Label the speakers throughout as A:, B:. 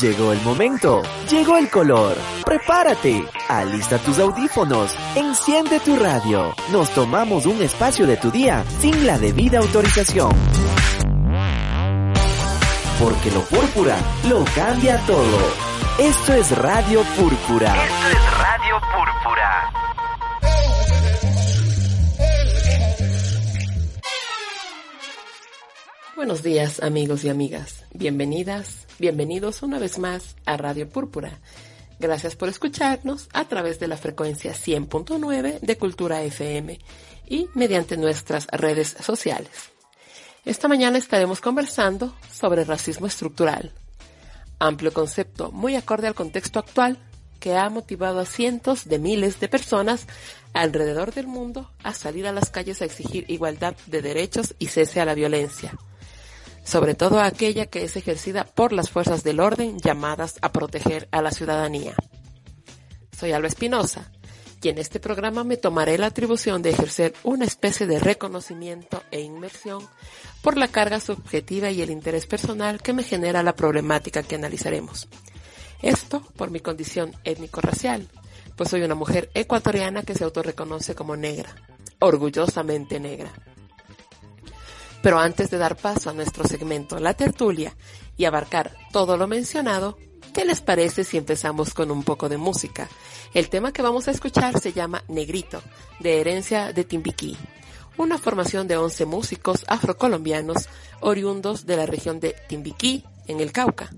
A: Llegó el momento, llegó el color. Prepárate, alista tus audífonos, enciende tu radio. Nos tomamos un espacio de tu día sin la debida autorización. Porque lo púrpura lo cambia todo. Esto es Radio Púrpura.
B: Esto es Radio Púrpura.
C: Buenos días amigos y amigas, bienvenidas, bienvenidos una vez más a Radio Púrpura. Gracias por escucharnos a través de la frecuencia 100.9 de Cultura FM y mediante nuestras redes sociales. Esta mañana estaremos conversando sobre racismo estructural, amplio concepto muy acorde al contexto actual que ha motivado a cientos de miles de personas alrededor del mundo a salir a las calles a exigir igualdad de derechos y cese a la violencia sobre todo aquella que es ejercida por las fuerzas del orden llamadas a proteger a la ciudadanía. Soy Alba Espinosa y en este programa me tomaré la atribución de ejercer una especie de reconocimiento e inmersión por la carga subjetiva y el interés personal que me genera la problemática que analizaremos. Esto por mi condición étnico-racial, pues soy una mujer ecuatoriana que se autorreconoce como negra, orgullosamente negra. Pero antes de dar paso a nuestro segmento La Tertulia y abarcar todo lo mencionado, ¿qué les parece si empezamos con un poco de música? El tema que vamos a escuchar se llama Negrito, de herencia de Timbiquí, una formación de 11 músicos afrocolombianos oriundos de la región de Timbiquí, en el Cauca,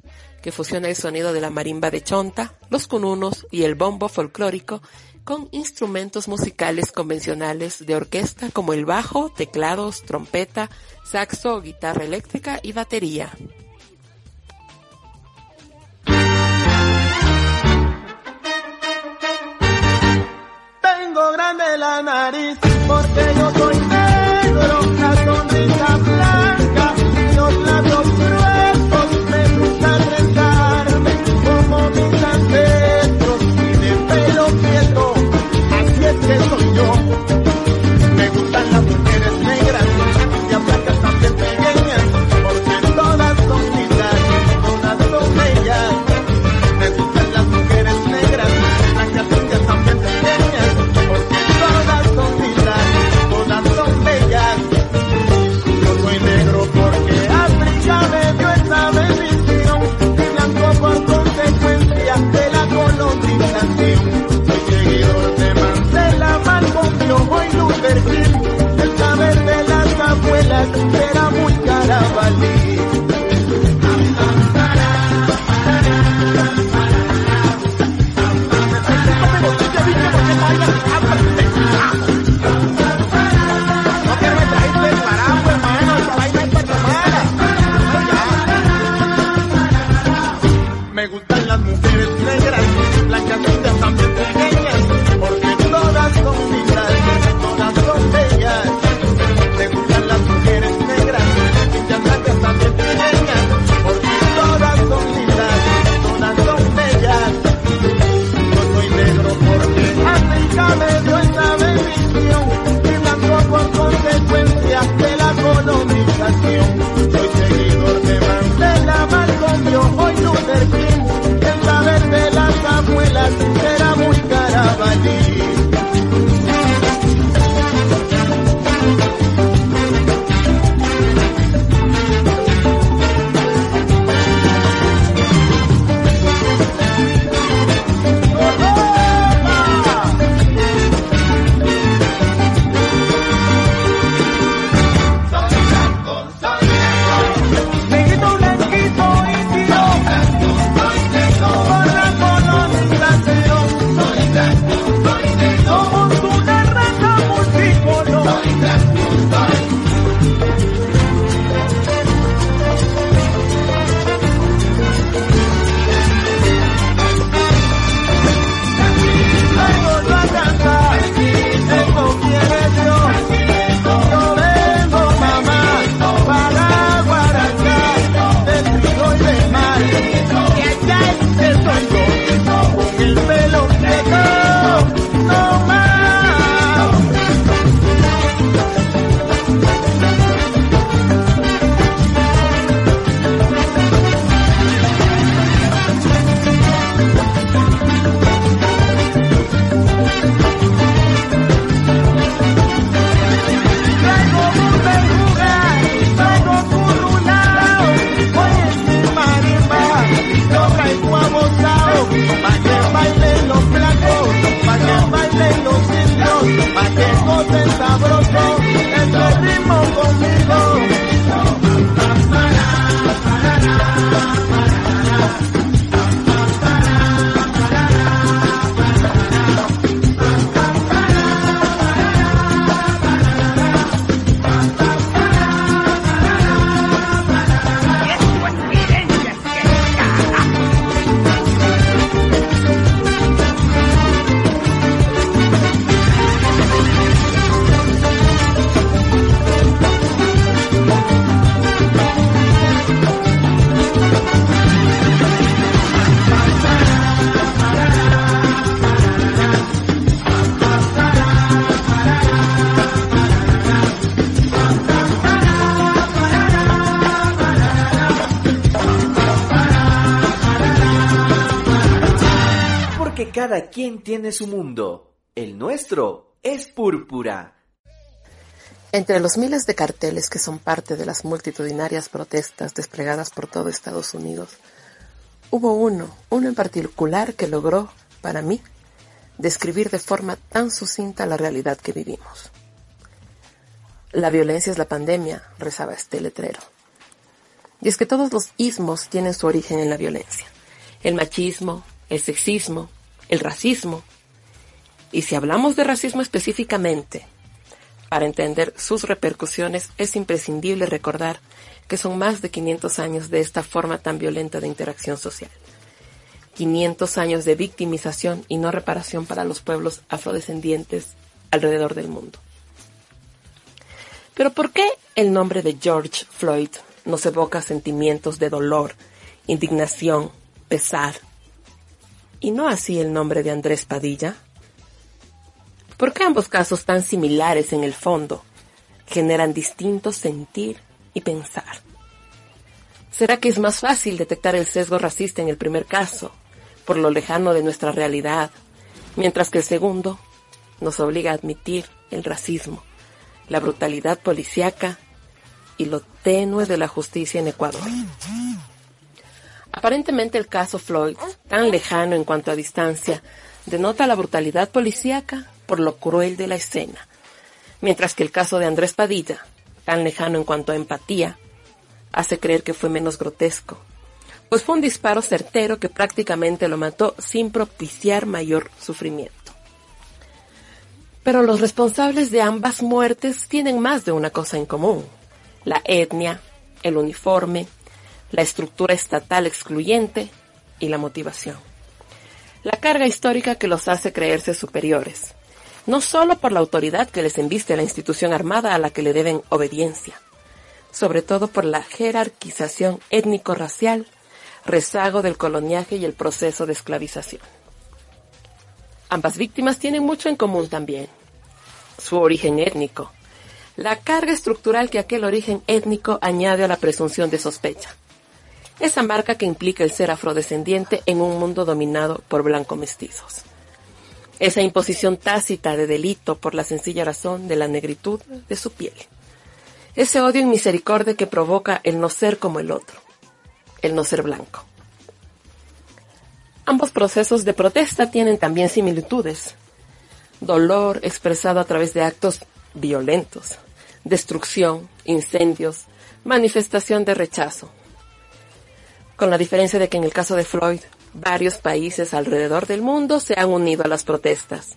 C: que fusiona el sonido de la marimba de chonta, los cununos y el bombo folclórico con instrumentos musicales convencionales de orquesta como el bajo, teclados, trompeta, saxo, guitarra eléctrica y batería.
D: Tengo grande la nariz porque yo soy era muy
A: carabalí. Quien tiene su mundo. El nuestro es púrpura.
C: Entre los miles de carteles que son parte de las multitudinarias protestas desplegadas por todo Estados Unidos, hubo uno, uno en particular que logró, para mí, describir de forma tan sucinta la realidad que vivimos. La violencia es la pandemia, rezaba este letrero. Y es que todos los ismos tienen su origen en la violencia. El machismo, el sexismo, el racismo. Y si hablamos de racismo específicamente, para entender sus repercusiones es imprescindible recordar que son más de 500 años de esta forma tan violenta de interacción social. 500 años de victimización y no reparación para los pueblos afrodescendientes alrededor del mundo. Pero ¿por qué el nombre de George Floyd nos evoca sentimientos de dolor, indignación, pesar? Y no así el nombre de Andrés Padilla. ¿Por qué ambos casos tan similares en el fondo generan distintos sentir y pensar? ¿Será que es más fácil detectar el sesgo racista en el primer caso, por lo lejano de nuestra realidad, mientras que el segundo nos obliga a admitir el racismo, la brutalidad policíaca y lo tenue de la justicia en Ecuador? Aparentemente el caso Floyd, tan lejano en cuanto a distancia, denota la brutalidad policíaca por lo cruel de la escena, mientras que el caso de Andrés Padilla, tan lejano en cuanto a empatía, hace creer que fue menos grotesco, pues fue un disparo certero que prácticamente lo mató sin propiciar mayor sufrimiento. Pero los responsables de ambas muertes tienen más de una cosa en común, la etnia, el uniforme, la estructura estatal excluyente y la motivación. La carga histórica que los hace creerse superiores, no solo por la autoridad que les enviste la institución armada a la que le deben obediencia, sobre todo por la jerarquización étnico-racial, rezago del coloniaje y el proceso de esclavización. Ambas víctimas tienen mucho en común también. Su origen étnico, la carga estructural que aquel origen étnico añade a la presunción de sospecha, esa marca que implica el ser afrodescendiente en un mundo dominado por blanco mestizos esa imposición tácita de delito por la sencilla razón de la negritud de su piel. Ese odio y misericordia que provoca el no ser como el otro, el no ser blanco. Ambos procesos de protesta tienen también similitudes. Dolor expresado a través de actos violentos, destrucción, incendios, manifestación de rechazo. Con la diferencia de que en el caso de Floyd Varios países alrededor del mundo se han unido a las protestas.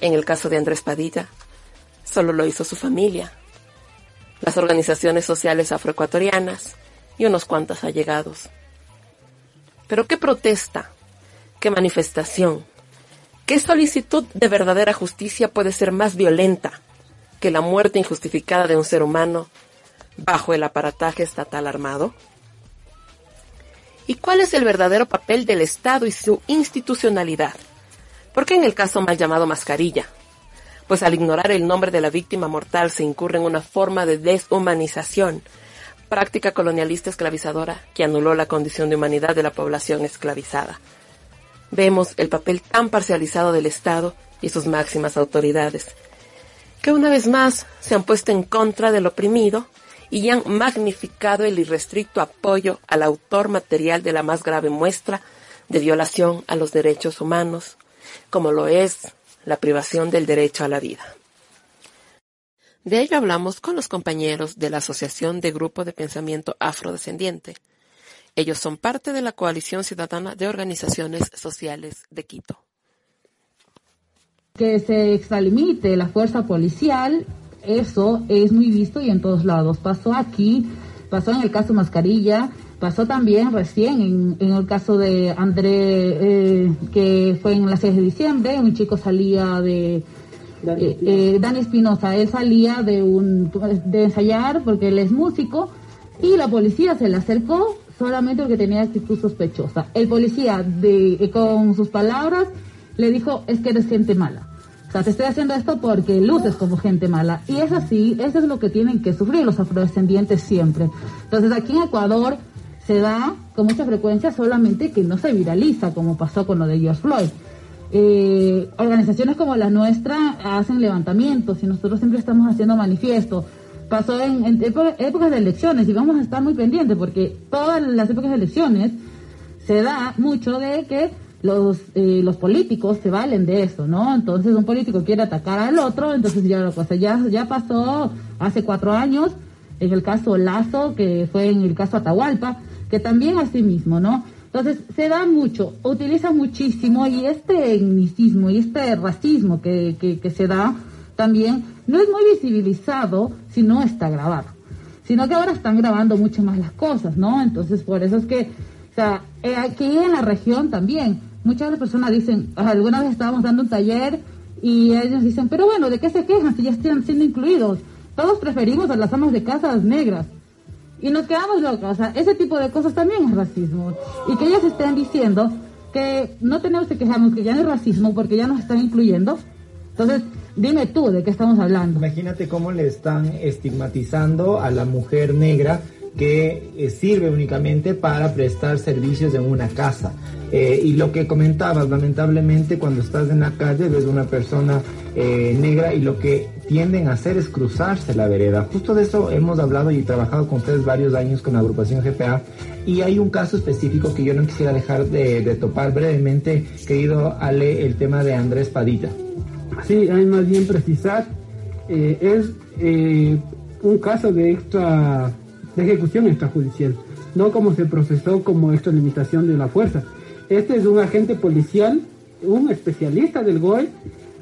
C: En el caso de Andrés Padilla, solo lo hizo su familia, las organizaciones sociales afroecuatorianas y unos cuantos allegados. Pero qué protesta, qué manifestación, qué solicitud de verdadera justicia puede ser más violenta que la muerte injustificada de un ser humano bajo el aparataje estatal armado? ¿Y cuál es el verdadero papel del Estado y su institucionalidad? ¿Por qué en el caso mal llamado mascarilla? Pues al ignorar el nombre de la víctima mortal se incurre en una forma de deshumanización, práctica colonialista esclavizadora que anuló la condición de humanidad de la población esclavizada. Vemos el papel tan parcializado del Estado y sus máximas autoridades, que una vez más se han puesto en contra del oprimido y han magnificado el irrestricto apoyo al autor material de la más grave muestra de violación a los derechos humanos, como lo es la privación del derecho a la vida. De ello hablamos con los compañeros de la Asociación de Grupo de Pensamiento Afrodescendiente. Ellos son parte de la Coalición Ciudadana de Organizaciones Sociales de Quito.
E: Que se extralimite la fuerza policial eso es muy visto y en todos lados. Pasó aquí, pasó en el caso Mascarilla, pasó también recién en, el caso de André, eh, que fue en la 6 de diciembre, un chico salía de... Eh, eh, Dani Espinosa, él salía de un de ensayar porque él es músico y la policía se le acercó solamente porque tenía actitud sospechosa. El policía de, con sus palabras le dijo es que eres gente mala te estoy haciendo esto porque luces como gente mala. Y es así, eso es lo que tienen que sufrir los afrodescendientes siempre. Entonces aquí en Ecuador se da con mucha frecuencia solamente que no se viraliza como pasó con lo de George Floyd. eh, organizaciones como la nuestra hacen levantamientos y nosotros siempre estamos haciendo manifiestos. Pasó en, en épo- épocas de elecciones y vamos a estar muy pendientes porque todas las épocas de elecciones se da mucho de que los, eh, los políticos se valen de eso, ¿no? Entonces un político quiere atacar al otro, entonces ya lo pasa. Ya, ya pasó hace cuatro años en el caso Lazo, que fue en el caso Atahualpa, que también así mismo, ¿no? Entonces se da mucho, utiliza muchísimo y este etnicismo y este racismo que, que, que se da también no es muy visibilizado si no está grabado sino que ahora están grabando mucho más las cosas, ¿no? Entonces, por eso es que, eh, aquí en la región también, muchas de las personas dicen, "Ah, alguna vez estábamos dando un taller y ellos dicen, pero bueno, ¿de qué se quejan si ya están siendo incluidos? Todos preferimos a las amas de casas negras. Y nos quedamos locos, o sea, ese tipo de cosas también es racismo. Y que ellos estén diciendo que no tenemos que quejarnos, que ya no es racismo porque ya nos están incluyendo. Entonces, dime tú de qué estamos hablando.
F: Imagínate cómo le están estigmatizando a la mujer negra que eh, sirve únicamente para prestar servicios en una casa. Eh, y lo que comentabas, lamentablemente cuando estás en la calle ves una persona eh, negra y lo que tienden a hacer es cruzarse la vereda. Justo de eso hemos hablado y trabajado con ustedes varios años con la agrupación GPA y hay un caso específico que yo no quisiera dejar de, de topar brevemente, querido Ale, el tema de Andrés Padilla.
G: Sí, hay más bien precisar, eh, es eh, un caso de extra, de ejecución extrajudicial, no como se procesó como extralimitación de la fuerza. Este es un agente policial, un especialista del GOE,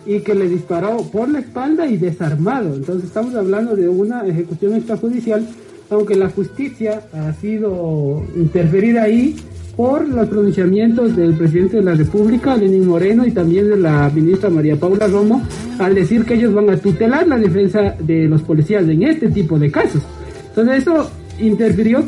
G: y que le disparó por la espalda y desarmado. Entonces estamos hablando de una ejecución extrajudicial, aunque la justicia ha sido interferida ahí por los pronunciamientos del presidente de la República, Lenín Moreno, y también de la ministra María Paula Romo, al decir que ellos van a tutelar la defensa de los policías en este tipo de casos. Entonces eso interfirió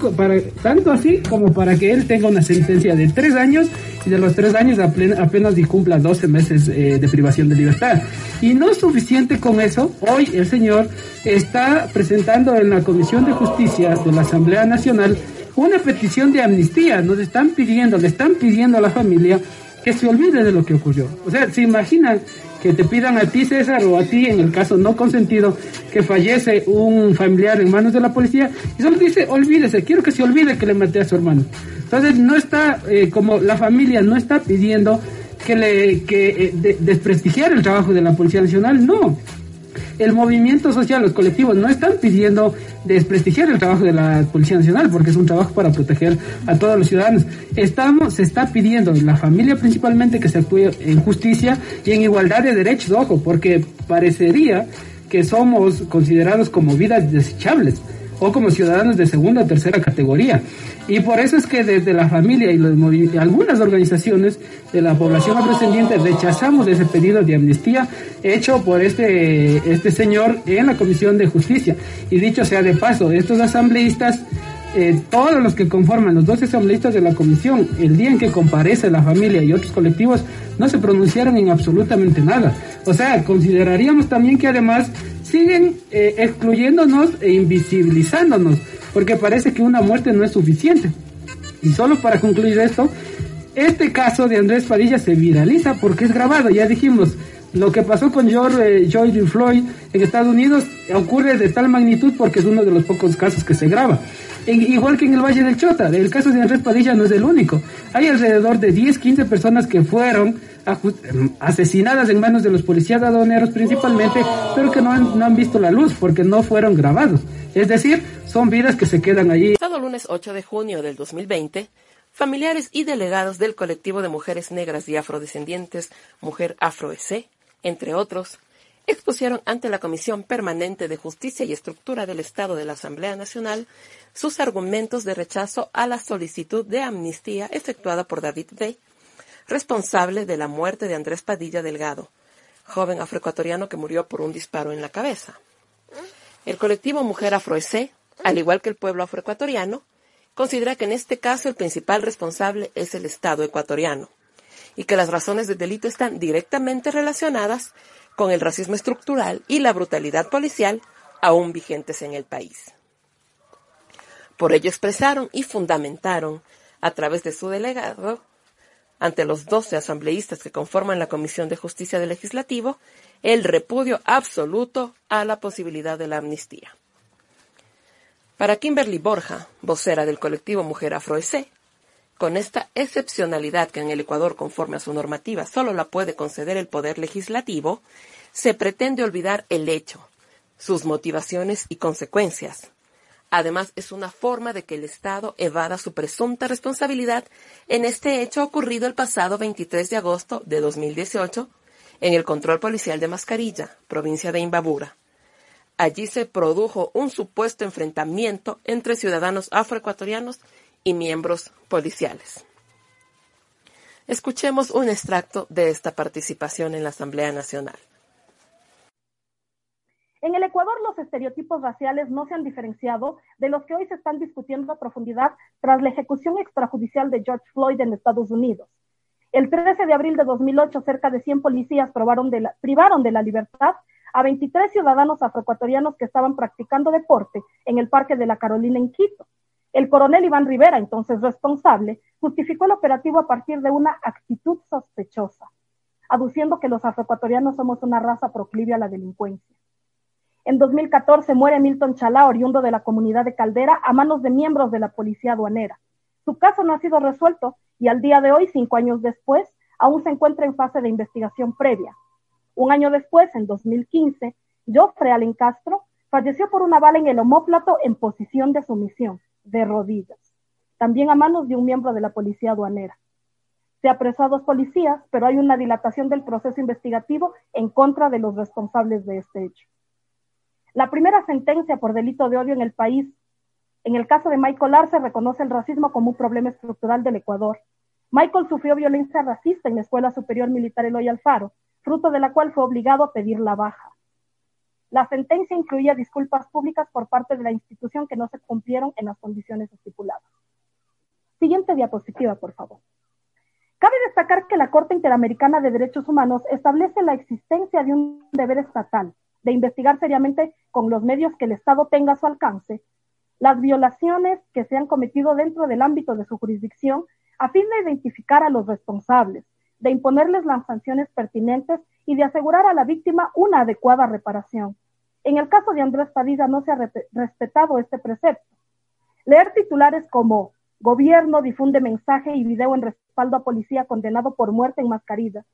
G: tanto así como para que él tenga una sentencia de tres años y de los tres años aplen- apenas cumpla 12 meses eh, de privación de libertad. Y no suficiente con eso, hoy el señor está presentando en la Comisión de Justicia de la Asamblea Nacional una petición de amnistía. Nos están pidiendo, le están pidiendo a la familia que se olvide de lo que ocurrió. O sea, se imaginan que te pidan a ti, César, o a ti, en el caso no consentido, que fallece un familiar en manos de la policía, y solo dice, olvídese, quiero que se olvide que le maté a su hermano. Entonces, no está, eh, como la familia no está pidiendo que le, que eh, de- desprestigiar el trabajo de la Policía Nacional, no el movimiento social, los colectivos no están pidiendo desprestigiar el trabajo de la Policía Nacional porque es un trabajo para proteger a todos los ciudadanos. Estamos, se está pidiendo la familia principalmente que se actúe en justicia y en igualdad de derechos, ojo, porque parecería que somos considerados como vidas desechables o como ciudadanos de segunda o tercera categoría. Y por eso es que desde la familia y algunas organizaciones de la población afrodescendiente rechazamos ese pedido de amnistía hecho por este, este señor en la Comisión de Justicia. Y dicho sea de paso, estos asambleístas, eh, todos los que conforman los dos asambleístas de la comisión, el día en que comparece la familia y otros colectivos, no se pronunciaron en absolutamente nada. O sea, consideraríamos también que además siguen eh, excluyéndonos e invisibilizándonos, porque parece que una muerte no es suficiente. Y solo para concluir esto, este caso de Andrés Padilla se viraliza porque es grabado, ya dijimos, lo que pasó con George, eh, Floyd en Estados Unidos ocurre de tal magnitud porque es uno de los pocos casos que se graba. Igual que en el Valle del Chota, el caso de Andrés Padilla no es el único. Hay alrededor de 10, 15 personas que fueron asesinadas en manos de los policías aduaneros principalmente, pero que no han, no han visto la luz porque no fueron grabados. Es decir, son vidas que se quedan allí.
C: Pasado lunes 8 de junio del 2020, familiares y delegados del colectivo de mujeres negras y afrodescendientes Mujer Afro EC, entre otros, expusieron ante la Comisión Permanente de Justicia y Estructura del Estado de la Asamblea Nacional sus argumentos de rechazo a la solicitud de amnistía efectuada por David B., responsable de la muerte de Andrés Padilla Delgado, joven afroecuatoriano que murió por un disparo en la cabeza. El colectivo Mujer Afroese, al igual que el pueblo afroecuatoriano, considera que en este caso el principal responsable es el Estado ecuatoriano y que las razones del delito están directamente relacionadas con el racismo estructural y la brutalidad policial aún vigentes en el país. Por ello expresaron y fundamentaron, a través de su delegado, ante los 12 asambleístas que conforman la Comisión de Justicia del Legislativo el repudio absoluto a la posibilidad de la amnistía. Para Kimberly Borja, vocera del colectivo Mujer Afroese, con esta excepcionalidad que en el Ecuador, conforme a su normativa, solo la puede conceder el Poder Legislativo, se pretende olvidar el hecho, sus motivaciones y consecuencias. Además, es una forma de que el Estado evada su presunta responsabilidad en este hecho ocurrido el pasado 23 de agosto de 2018 en el control policial de Mascarilla, provincia de Imbabura. Allí se produjo un supuesto enfrentamiento entre ciudadanos afroecuatorianos y miembros policiales. Escuchemos un extracto de esta participación en la Asamblea Nacional.
H: En el Ecuador los estereotipos raciales no se han diferenciado de los que hoy se están discutiendo a profundidad tras la ejecución extrajudicial de George Floyd en Estados Unidos. El 13 de abril de 2008, cerca de 100 policías privaron de la libertad a 23 ciudadanos afroecuatorianos que estaban practicando deporte en el Parque de la Carolina en Quito. El coronel Iván Rivera, entonces responsable, justificó el operativo a partir de una actitud sospechosa, aduciendo que los afroecuatorianos somos una raza proclive a la delincuencia. En 2014 muere Milton Chalá, oriundo de la comunidad de Caldera, a manos de miembros de la policía aduanera. Su caso no ha sido resuelto y al día de hoy, cinco años después, aún se encuentra en fase de investigación previa. Un año después, en 2015, Joffre Allen Castro falleció por una bala en el homóplato en posición de sumisión, de rodillas, también a manos de un miembro de la policía aduanera. Se apresó a dos policías, pero hay una dilatación del proceso investigativo en contra de los responsables de este hecho. La primera sentencia por delito de odio en el país en el caso de Michael Arce reconoce el racismo como un problema estructural del Ecuador. Michael sufrió violencia racista en la Escuela Superior Militar Eloy Alfaro, fruto de la cual fue obligado a pedir la baja. La sentencia incluía disculpas públicas por parte de la institución que no se cumplieron en las condiciones estipuladas. Siguiente diapositiva, por favor. Cabe destacar que la Corte Interamericana de Derechos Humanos establece la existencia de un deber estatal de investigar seriamente con los medios que el Estado tenga a su alcance las violaciones que se han cometido dentro del ámbito de su jurisdicción a fin de identificar a los responsables, de imponerles las sanciones pertinentes y de asegurar a la víctima una adecuada reparación. En el caso de Andrés Padilla no se ha respetado este precepto. Leer titulares como Gobierno difunde mensaje y video en respaldo a policía condenado por muerte en mascarilla.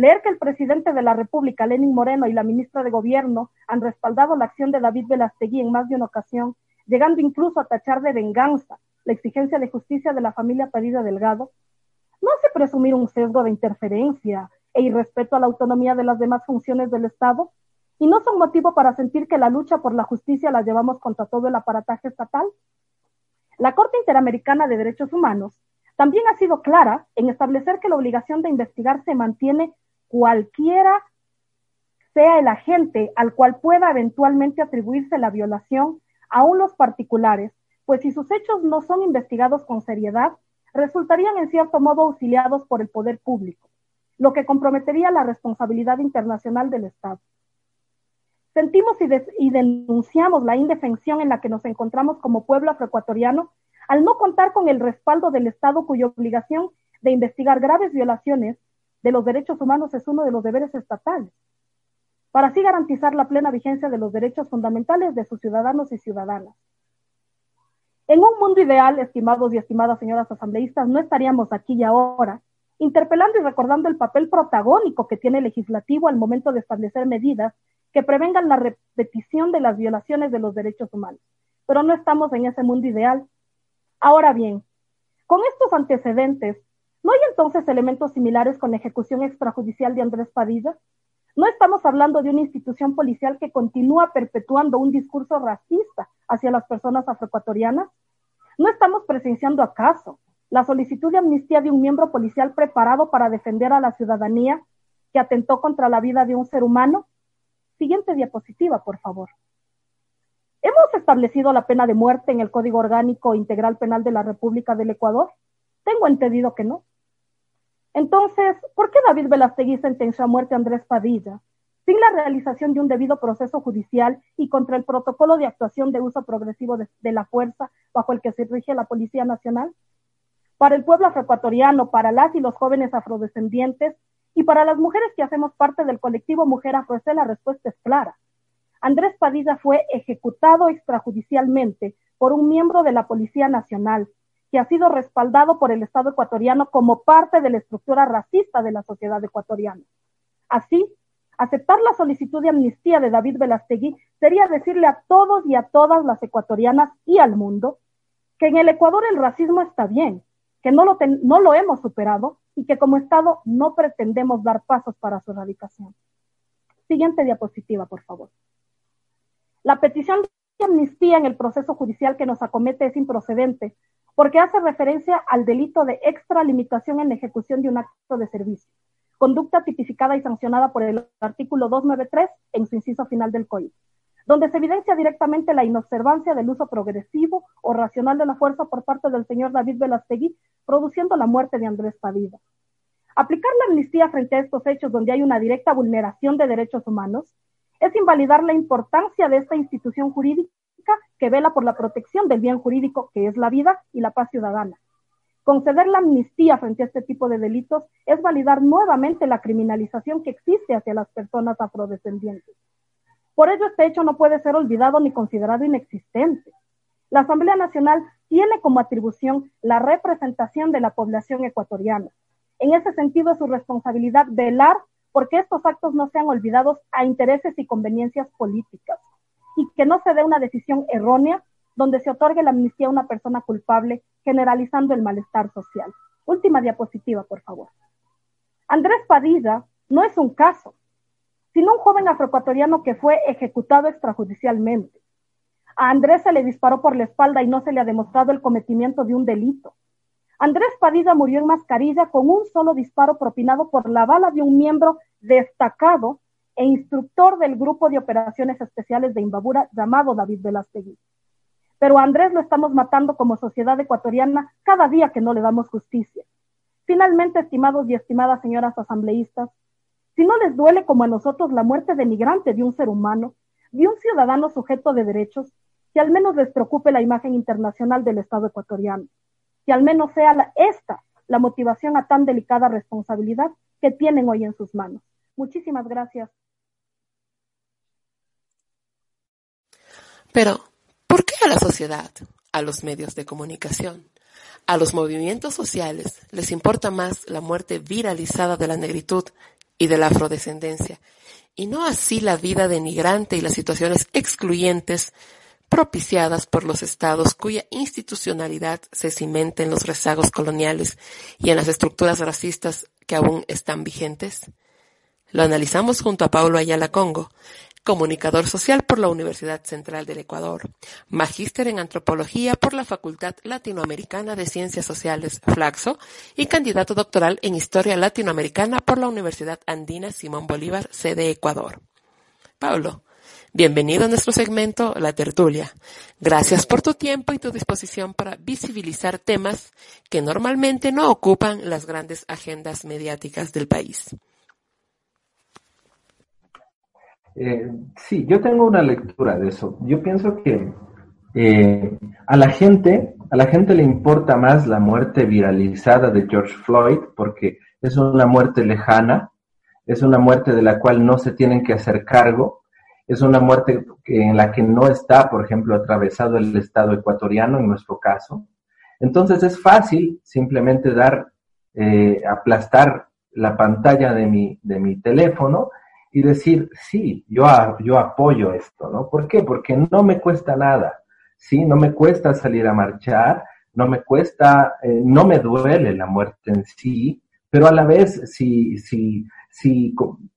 H: Leer que el presidente de la República, Lenin Moreno, y la ministra de Gobierno han respaldado la acción de David Velastegui en más de una ocasión llegando incluso a tachar de venganza la exigencia de justicia de la familia Padilla Delgado, no hace presumir un sesgo de interferencia e irrespeto a la autonomía de las demás funciones del Estado y no son motivo para sentir que la lucha por la justicia la llevamos contra todo el aparataje estatal. La Corte Interamericana de Derechos Humanos también ha sido clara en establecer que la obligación de investigar se mantiene cualquiera sea el agente al cual pueda eventualmente atribuirse la violación aún los particulares, pues si sus hechos no son investigados con seriedad, resultarían en cierto modo auxiliados por el poder público, lo que comprometería la responsabilidad internacional del Estado. Sentimos y, denunciamos la indefensión en la que nos encontramos como pueblo afroecuatoriano al no contar con el respaldo del Estado cuya obligación de investigar graves violaciones de los derechos humanos es uno de los deberes estatales para así garantizar la plena vigencia de los derechos fundamentales de sus ciudadanos y ciudadanas. En un mundo ideal, estimados y estimadas señoras asambleístas, no estaríamos aquí y ahora interpelando y recordando el papel protagónico que tiene el legislativo al momento de establecer medidas que prevengan la repetición de las violaciones de los derechos humanos. Pero no estamos en ese mundo ideal. Ahora bien, con estos antecedentes, ¿no hay entonces elementos similares con la ejecución extrajudicial de Andrés Padilla? No estamos hablando de una institución policial que continúa perpetuando un discurso racista hacia las personas afroecuatorianas. No estamos presenciando acaso la solicitud de amnistía de un miembro policial preparado para defender a la ciudadanía que atentó contra la vida de un ser humano. Siguiente diapositiva, por favor. ¿Hemos establecido la pena de muerte en el Código Orgánico Integral Penal de la República del Ecuador? Tengo entendido que no. Entonces, ¿por qué David Velastegui sentenció a muerte a Andrés Padilla sin la realización de un debido proceso judicial y contra el protocolo de actuación de uso progresivo de, la fuerza bajo el que se rige la Policía Nacional? para el pueblo afroecuatoriano, para las y los jóvenes afrodescendientes y para las mujeres que hacemos parte del colectivo Mujer Afroesté, la respuesta es clara. Andrés Padilla fue ejecutado extrajudicialmente por un miembro de la Policía Nacional, que ha sido respaldado por el Estado ecuatoriano como parte de la estructura racista de la sociedad ecuatoriana. Así, aceptar la solicitud de amnistía de David Velastegui sería decirle a todos y a todas las ecuatorianas y al mundo que en el Ecuador el racismo está bien, que no lo, no lo hemos superado y que como Estado no pretendemos dar pasos para su erradicación. Siguiente diapositiva, por favor. La petición de amnistía en el proceso judicial que nos acomete es improcedente porque hace referencia al delito de extralimitación en la ejecución de un acto de servicio, conducta tipificada y sancionada por el artículo 293 en su inciso final del Código, donde se evidencia directamente la inobservancia del uso progresivo o racional de la fuerza por parte del señor David Velastegui, produciendo la muerte de Andrés Padilla. Aplicar la amnistía frente a estos hechos donde hay una directa vulneración de derechos humanos es invalidar la importancia de esta institución jurídica que vela por la protección del bien jurídico que es la vida y la paz ciudadana. Conceder la amnistía frente a este tipo de delitos es validar nuevamente la criminalización que existe hacia las personas afrodescendientes. Por ello, este hecho no puede ser olvidado ni considerado inexistente. La Asamblea Nacional tiene como atribución la representación de la población ecuatoriana. En ese sentido, es su responsabilidad velar porque estos actos no sean olvidados a intereses y conveniencias políticas y que no se dé una decisión errónea donde se otorgue la amnistía a una persona culpable, generalizando el malestar social. Última diapositiva, por favor. Andrés Padilla no es un caso, sino un joven afroecuatoriano que fue ejecutado extrajudicialmente. A Andrés se le disparó por la espalda y no se le ha demostrado el cometimiento de un delito. Andrés Padilla murió en mascarilla con un solo disparo propinado por la bala de un miembro destacado e instructor del grupo de operaciones especiales de Imbabura llamado David Velastegui. Pero Andrés lo estamos matando como sociedad ecuatoriana cada día que no le damos justicia. Finalmente, estimados y estimadas señoras asambleístas, si no les duele como a nosotros la muerte denigrante de un ser humano, de un ciudadano sujeto de derechos, que al menos les preocupe la imagen internacional del Estado ecuatoriano que al menos sea esta la motivación a tan delicada responsabilidad que tienen hoy en sus manos. Muchísimas gracias.
C: Pero, ¿por qué a la sociedad, a los medios de comunicación, a los movimientos sociales les importa más la muerte viralizada de la negritud y de la afrodescendencia, y no así la vida denigrante y las situaciones excluyentes propiciadas por los estados cuya institucionalidad se cimenta en los rezagos coloniales y en las estructuras racistas que aún están vigentes? Lo analizamos junto a Paulo Ayala Congo, comunicador social por la Universidad Central del Ecuador, magíster en antropología por la Facultad Latinoamericana de Ciencias Sociales, Flaxo, y candidato doctoral en historia latinoamericana por la Universidad Andina Simón Bolívar, sede Ecuador. Pablo, Bienvenido a nuestro segmento La Tertulia. Gracias por tu tiempo y tu disposición para visibilizar temas que normalmente no ocupan las grandes agendas mediáticas del país.
I: Eh, sí, yo tengo una lectura de eso. Yo pienso que eh, a la gente, a la gente le importa más la muerte viralizada de George Floyd porque es una muerte lejana, es una muerte de la cual no se tienen que hacer cargo es una muerte en la que no está, por ejemplo, atravesado el Estado ecuatoriano, en nuestro caso. Entonces es fácil simplemente dar, eh, aplastar la pantalla de mi, de mi teléfono y decir, sí, yo, yo apoyo esto, ¿no? ¿Por qué? Porque no me cuesta nada, ¿sí? No me cuesta salir a marchar, no me cuesta, eh, no me duele la muerte en sí, pero a la vez si, si, si,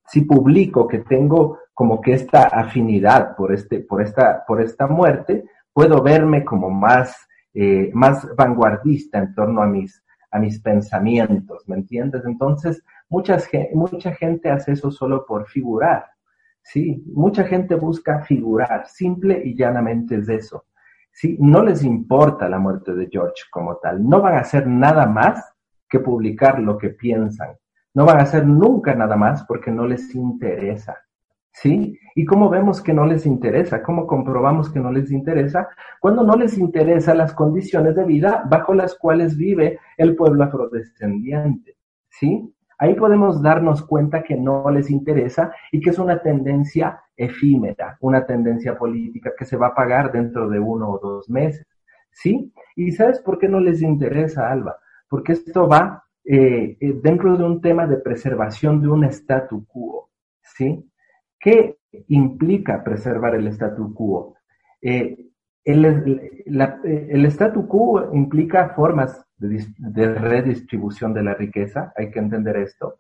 I: si publico que tengo como que esta afinidad por, este, por, esta, por esta muerte, puedo verme como más, eh, más vanguardista en torno a mis, a mis pensamientos, ¿me entiendes? Entonces, muchas, mucha gente hace eso solo por figurar, ¿sí? Mucha gente busca figurar, simple y llanamente es eso. ¿sí? No les importa la muerte de George como tal, no van a hacer nada más que publicar lo que piensan, no van a hacer nunca nada más porque no les interesa. ¿sí? ¿Y cómo vemos que no les interesa? ¿Cómo comprobamos que no les interesa? Cuando no les interesa las condiciones de vida bajo las cuales vive el pueblo afrodescendiente, ¿sí? Ahí podemos darnos cuenta que no les interesa y que es una tendencia efímera, una tendencia política que se va a pagar dentro de uno o dos meses, ¿sí? ¿Y sabes por qué no les interesa, Alba? Porque esto va eh, eh, dentro de un tema de preservación de un statu quo, ¿sí? ¿Qué implica preservar el statu quo? Eh, el, el, statu quo implica formas de, redistribución de la riqueza, hay que entender esto.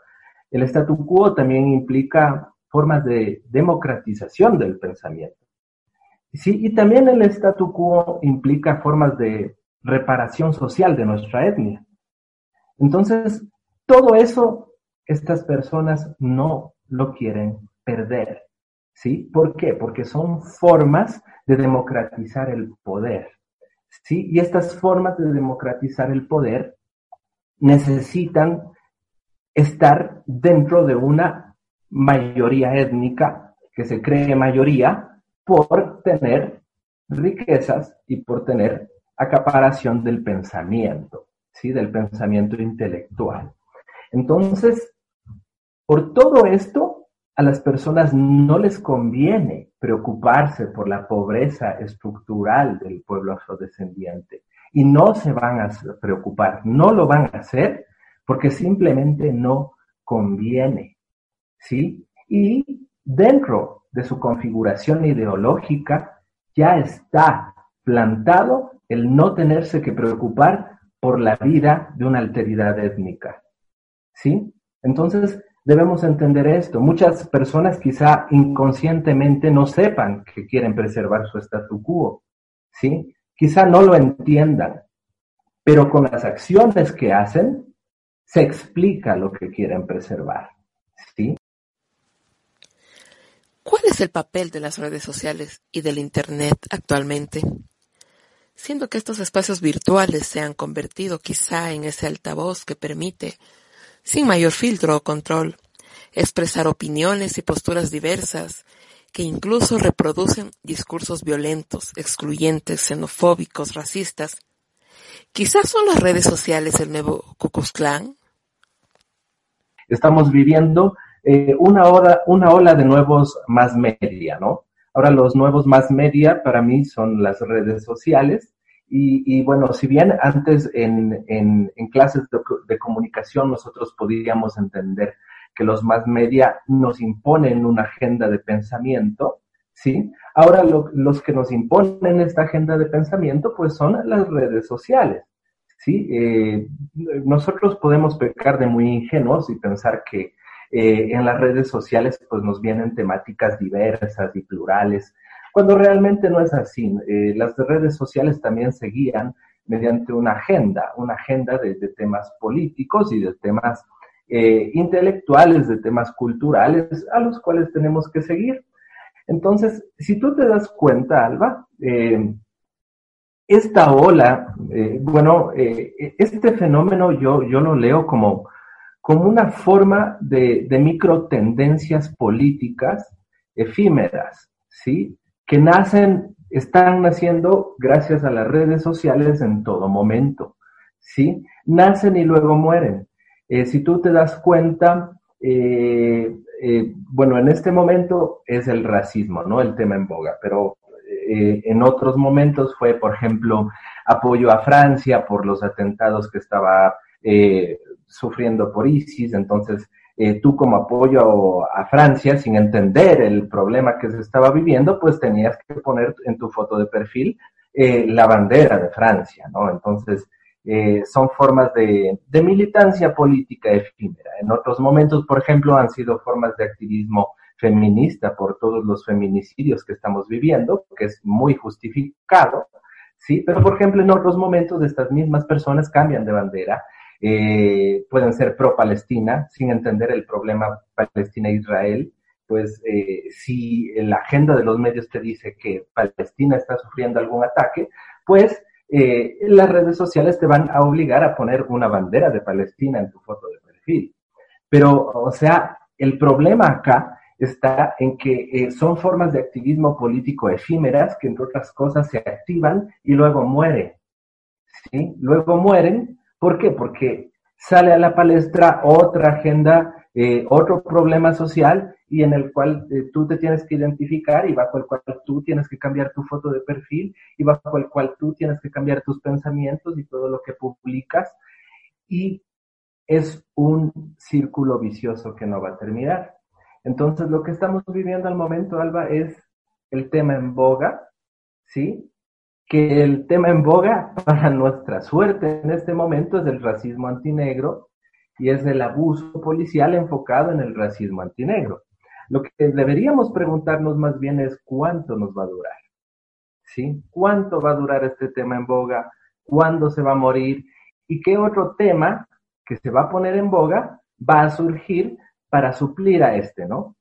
I: El statu quo también implica formas de democratización del pensamiento. Sí, y también el statu quo implica formas de reparación social de nuestra etnia. Entonces, todo eso, estas personas no lo quieren perder. ¿Sí? ¿Por qué? Porque son formas de democratizar el poder. ¿Sí? Y estas formas de democratizar el poder necesitan estar dentro de una mayoría étnica que se cree mayoría por tener riquezas y por tener acaparación del pensamiento, ¿sí? Del pensamiento intelectual. Entonces, por todo esto, a las personas no les conviene preocuparse por la pobreza estructural del pueblo afrodescendiente y no se van a preocupar, no lo van a hacer porque simplemente no conviene, ¿sí? Y dentro de su configuración ideológica ya está plantado el no tenerse que preocupar por la vida de una alteridad étnica, ¿sí? Entonces, debemos entender esto. Muchas personas quizá inconscientemente no sepan que quieren preservar su statu quo, ¿sí? Quizá no lo entiendan, pero con las acciones que hacen se explica lo que quieren preservar, ¿sí?
C: ¿Cuál es el papel de las redes sociales y del Internet actualmente? Siendo que estos espacios virtuales se han convertido quizá en ese altavoz que permite sin mayor filtro o control, expresar opiniones y posturas diversas que incluso reproducen discursos violentos, excluyentes, xenofóbicos, racistas. Quizás son las redes sociales el nuevo Ku Klux
I: Estamos viviendo eh, una, hora, una ola de nuevos más media, ¿no? Ahora los nuevos más media para mí son las redes sociales y, bueno, si bien antes en, clases de, comunicación nosotros podíamos entender que los más media nos imponen una agenda de pensamiento, ¿sí? Ahora los que nos imponen esta agenda de pensamiento pues son las redes sociales, ¿sí? Eh, nosotros podemos pecar de muy ingenuos y pensar que eh, en las redes sociales pues nos vienen temáticas diversas y plurales, cuando realmente no es así. Eh, las redes sociales también se guían mediante una agenda, una agenda de, temas políticos y de temas eh, intelectuales, de temas culturales, a los cuales tenemos que seguir. Entonces, si tú te das cuenta, Alba, eh, esta ola, bueno, este fenómeno yo, yo lo leo como, como una forma de micro tendencias políticas efímeras, ¿sí? Que nacen, están naciendo gracias a las redes sociales en todo momento, ¿sí? Nacen y luego mueren. Eh, si tú te das cuenta, eh, eh, bueno, en este momento es el racismo, ¿no? El tema en boga, pero en otros momentos fue, por ejemplo, apoyo a Francia por los atentados que estaba sufriendo por ISIS, entonces eh, tú como apoyo a Francia, sin entender el problema que se estaba viviendo, pues tenías que poner en tu foto de perfil eh, la bandera de Francia, ¿no? Entonces, eh, son formas de, de, militancia política efímera. En otros momentos, por ejemplo, han sido formas de activismo feminista por todos los feminicidios que estamos viviendo, que es muy justificado, ¿sí? Pero, por ejemplo, en otros momentos estas mismas personas cambian de bandera eh, pueden ser pro-Palestina, sin entender el problema Palestina-Israel, pues eh, si la agenda de los medios te dice que Palestina está sufriendo algún ataque, pues eh, las redes sociales te van a obligar a poner una bandera de Palestina en tu foto de perfil. Pero, o sea, el problema acá está en que son formas de activismo político efímeras que, entre otras cosas, se activan y luego mueren. ¿sí? Luego mueren. ¿Por qué? Porque sale a la palestra otra agenda, eh, otro problema social y en el cual eh, tú te tienes que identificar y bajo el cual tú tienes que cambiar tu foto de perfil y bajo el cual tú tienes que cambiar tus pensamientos y todo lo que publicas. Y es un círculo vicioso que no va a terminar. Entonces, lo que estamos viviendo al momento, Alba, es el tema en boga, ¿sí? Que el tema en boga, para nuestra suerte en este momento, es el racismo antinegro y es el abuso policial enfocado en el racismo antinegro. Lo que deberíamos preguntarnos más bien es cuánto nos va a durar, ¿sí? ¿Cuánto va a durar este tema en boga? ¿Cuándo se va a morir? ¿Y qué otro tema que se va a poner en boga va a surgir para suplir a este, ¿no?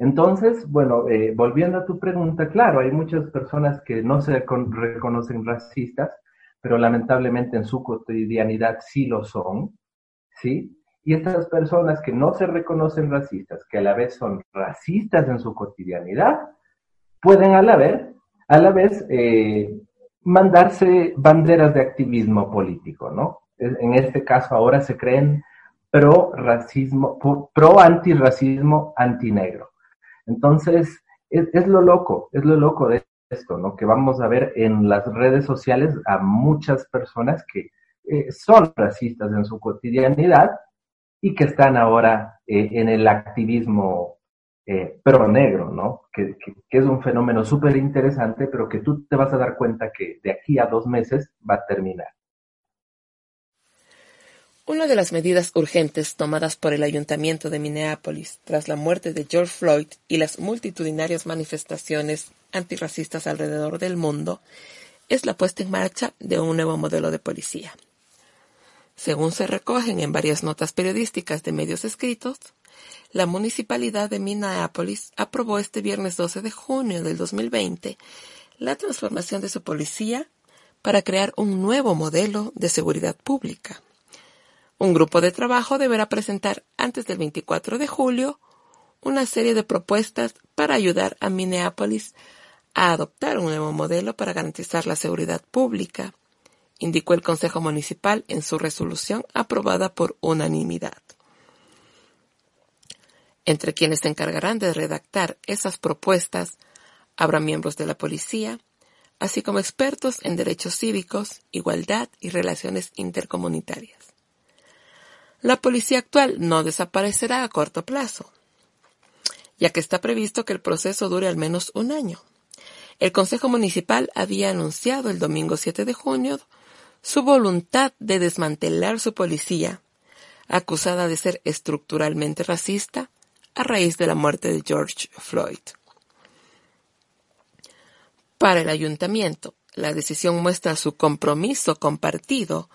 I: Entonces, bueno, eh, volviendo a tu pregunta, claro, hay muchas personas que no se reconocen racistas, pero lamentablemente en su cotidianidad sí lo son, ¿sí? Y estas personas que no se reconocen racistas, que a la vez son racistas en su cotidianidad, pueden a la vez, a la vez eh, mandarse banderas de activismo político, ¿no? En este caso ahora se creen pro racismo, pro antirracismo antinegro. Entonces, es, lo loco, es lo loco de esto, ¿no? Que vamos a ver en las redes sociales a muchas personas que eh, son racistas en su cotidianidad y que están ahora eh, en el activismo eh, pro negro, ¿no? Que es un fenómeno súper interesante, pero que tú te vas a dar cuenta que de aquí a dos meses va a terminar.
C: Una de las medidas urgentes tomadas por el Ayuntamiento de Minneapolis tras la muerte de George Floyd y las multitudinarias manifestaciones antirracistas alrededor del mundo es la puesta en marcha de un nuevo modelo de policía. Según se recogen en varias notas periodísticas de medios escritos, la Municipalidad de Minneapolis aprobó este viernes 12 de junio del 2020 la transformación de su policía para crear un nuevo modelo de seguridad pública. Un grupo de trabajo deberá presentar antes del 24 de julio una serie de propuestas para ayudar a Minneapolis a adoptar un nuevo modelo para garantizar la seguridad pública, indicó el Consejo Municipal en su resolución aprobada por unanimidad. Entre quienes se encargarán de redactar esas propuestas habrá miembros de la policía, así como expertos en derechos cívicos, igualdad y relaciones intercomunitarias. La policía actual no desaparecerá a corto plazo, ya que está previsto que el proceso dure al menos un año. El Consejo Municipal había anunciado el domingo 7 de junio su voluntad de desmantelar su policía, acusada de ser estructuralmente racista a raíz de la muerte de George Floyd. Para el ayuntamiento, la decisión muestra su compromiso compartido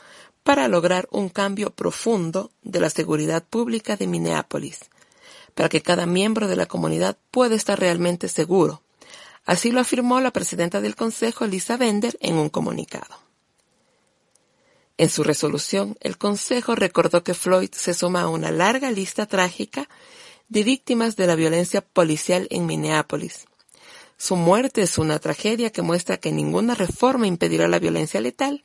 C: para lograr un cambio profundo de la seguridad pública de Minneapolis, para que cada miembro de la comunidad pueda estar realmente seguro. Así lo afirmó la presidenta del Consejo, Lisa Bender, en un comunicado. En su resolución, el Consejo recordó que Floyd se suma a una larga lista trágica de víctimas de la violencia policial en Minneapolis. Su muerte es una tragedia que muestra que ninguna reforma impedirá la violencia letal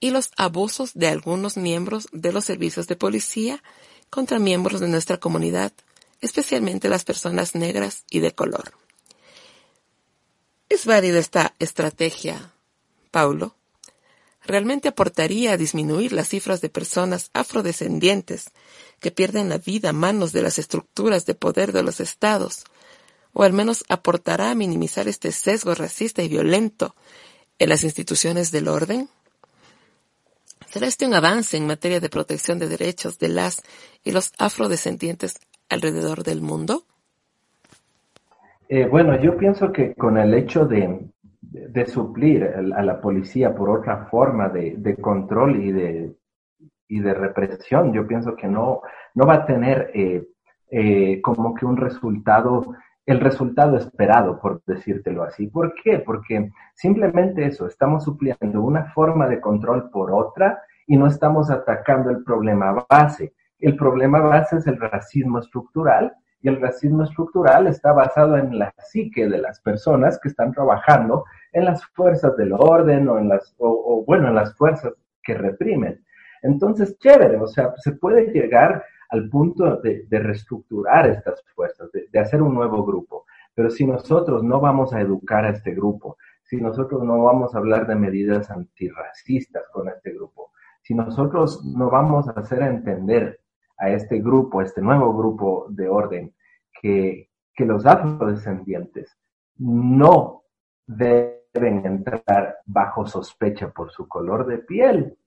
C: y los abusos de algunos miembros de los servicios de policía contra miembros de nuestra comunidad, especialmente las personas negras y de color. ¿Es válida esta estrategia, Paulo? ¿Realmente aportaría a disminuir las cifras de personas afrodescendientes que pierden la vida a manos de las estructuras de poder de los estados? ¿O al menos aportará a minimizar este sesgo racista y violento en las instituciones del orden? ¿Será este un avance en materia de protección de derechos de las y los afrodescendientes alrededor del mundo?
I: Eh, bueno, yo pienso que con el hecho de, suplir a la policía por otra forma de, control y de, y de represión, yo pienso que no, no va a tener eh, eh, como que un resultado el resultado esperado, por decírtelo así. ¿Por qué? Porque simplemente eso, estamos supliendo una forma de control por otra y no estamos atacando el problema base. El problema base es el racismo estructural Y el racismo estructural está basado en la psique de las personas que están trabajando en las fuerzas del orden o en las, o, bueno, en las fuerzas que reprimen. Entonces, chévere, o sea, se puede llegar al punto de, reestructurar estas fuerzas, de, hacer un nuevo grupo. Pero si nosotros no vamos a educar a este grupo, si nosotros no vamos a hablar de medidas antirracistas con este grupo, si nosotros no vamos a hacer entender a este grupo, a este nuevo grupo de orden, que, que los afrodescendientes no deben entrar bajo sospecha por su color de piel,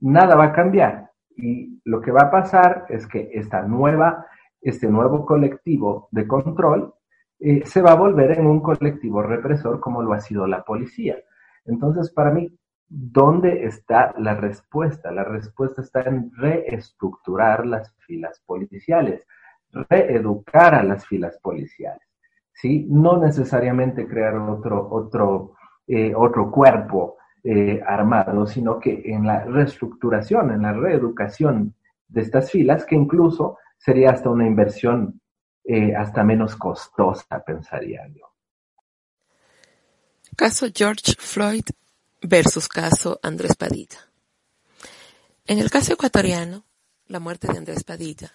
I: nada va a cambiar. Y lo que va a pasar es que esta nueva, este nuevo colectivo de control eh, se va a volver en un colectivo represor como lo ha sido la policía. Entonces, para mí, ¿dónde está la respuesta? La respuesta está en reestructurar las filas policiales, reeducar a las filas policiales. ¿sí? No necesariamente crear otro, otro, eh, otro cuerpo eh, sino que en la reestructuración, en la reeducación de estas filas, que incluso sería hasta una inversión eh, hasta menos costosa, pensaría yo.
C: Caso George Floyd versus caso Andrés Padilla. En el caso ecuatoriano, la muerte de Andrés Padilla,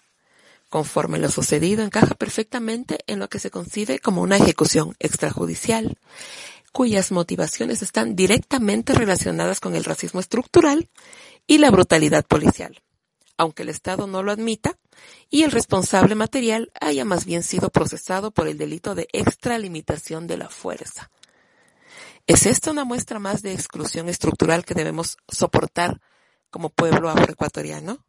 C: conforme lo sucedido, encaja perfectamente en lo que se concibe como una ejecución extrajudicial cuyas motivaciones están directamente relacionadas con el racismo estructural y la brutalidad policial, aunque el Estado no lo admita y el responsable material haya más bien sido procesado por el delito de extralimitación de la fuerza. ¿Es esta una muestra más de exclusión estructural que debemos soportar como pueblo afroecuatoriano?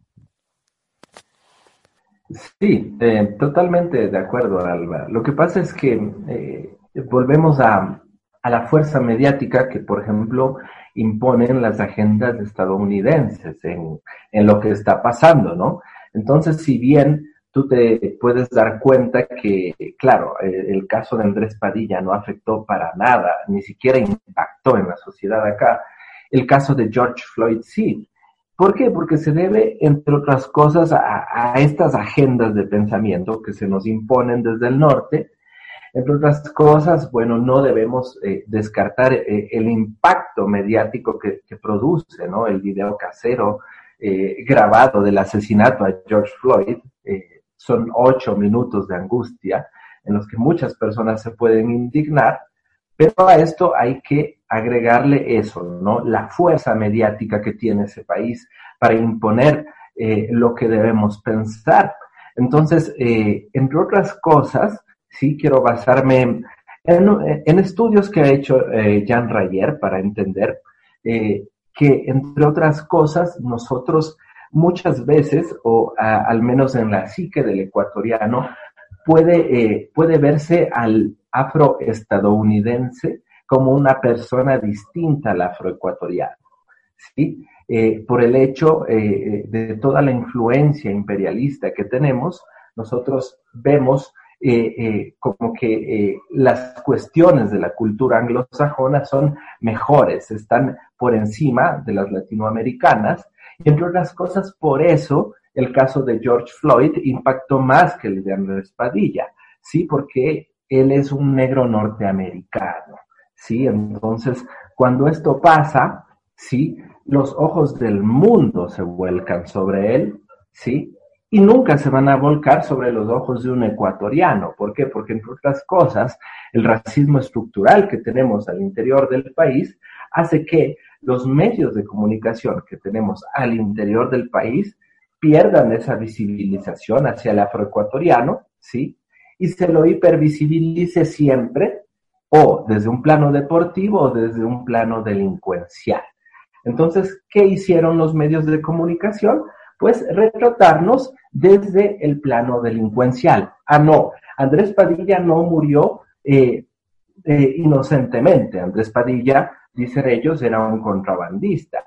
I: Sí, eh, totalmente de acuerdo, Alba. Lo que pasa es que eh, volvemos a, a la fuerza mediática que, por ejemplo, imponen las agendas estadounidenses en, en lo que está pasando, ¿no? Entonces, si bien tú te puedes dar cuenta que, claro, el caso de Andrés Padilla no afectó para nada, ni siquiera impactó en la sociedad acá, el caso de George Floyd sí. ¿Por qué? Porque se debe, entre otras cosas, a, a estas agendas de pensamiento que se nos imponen desde el norte, entre otras cosas, bueno, no debemos eh, descartar eh, el impacto mediático que, produce, ¿no? El video casero eh, grabado del asesinato a George Floyd. son ocho minutos de angustia en los que muchas personas se pueden indignar, pero a esto hay que agregarle eso, ¿no? La fuerza mediática que tiene ese país para imponer lo que debemos pensar. Entonces, entre otras cosas, sí quiero basarme en, estudios que ha hecho eh, Jan Rayer para entender eh, que, entre otras cosas, nosotros muchas veces, o al menos en la psique del ecuatoriano, puede, eh, puede verse al afroestadounidense como una persona distinta al afroecuatoriano. ¿sí? por el hecho de toda la influencia imperialista que tenemos, nosotros vemos eh, eh, como que eh, las cuestiones de la cultura anglosajona son mejores, están por encima de las latinoamericanas. Y entre otras cosas, por eso el caso de George Floyd impactó más que el de Andrés Padilla, ¿sí? Porque él es un negro norteamericano, ¿sí? Entonces, cuando esto pasa, ¿sí? Los ojos del mundo se vuelcan sobre él, ¿sí? Y nunca se van a volcar sobre los ojos de un ecuatoriano. ¿Por qué? Porque, entre otras cosas, el racismo estructural que tenemos al interior del país hace que los medios de comunicación que tenemos al interior del país pierdan esa visibilización hacia el afroecuatoriano, ¿sí? Y se lo hipervisibilice siempre o desde un plano deportivo o desde un plano delincuencial. Entonces, ¿qué hicieron los medios de comunicación? Pues retratarnos desde el plano delincuencial. Ah, no, Andrés Padilla no murió eh, eh, inocentemente. Andrés Padilla, dicen ellos, era un contrabandista.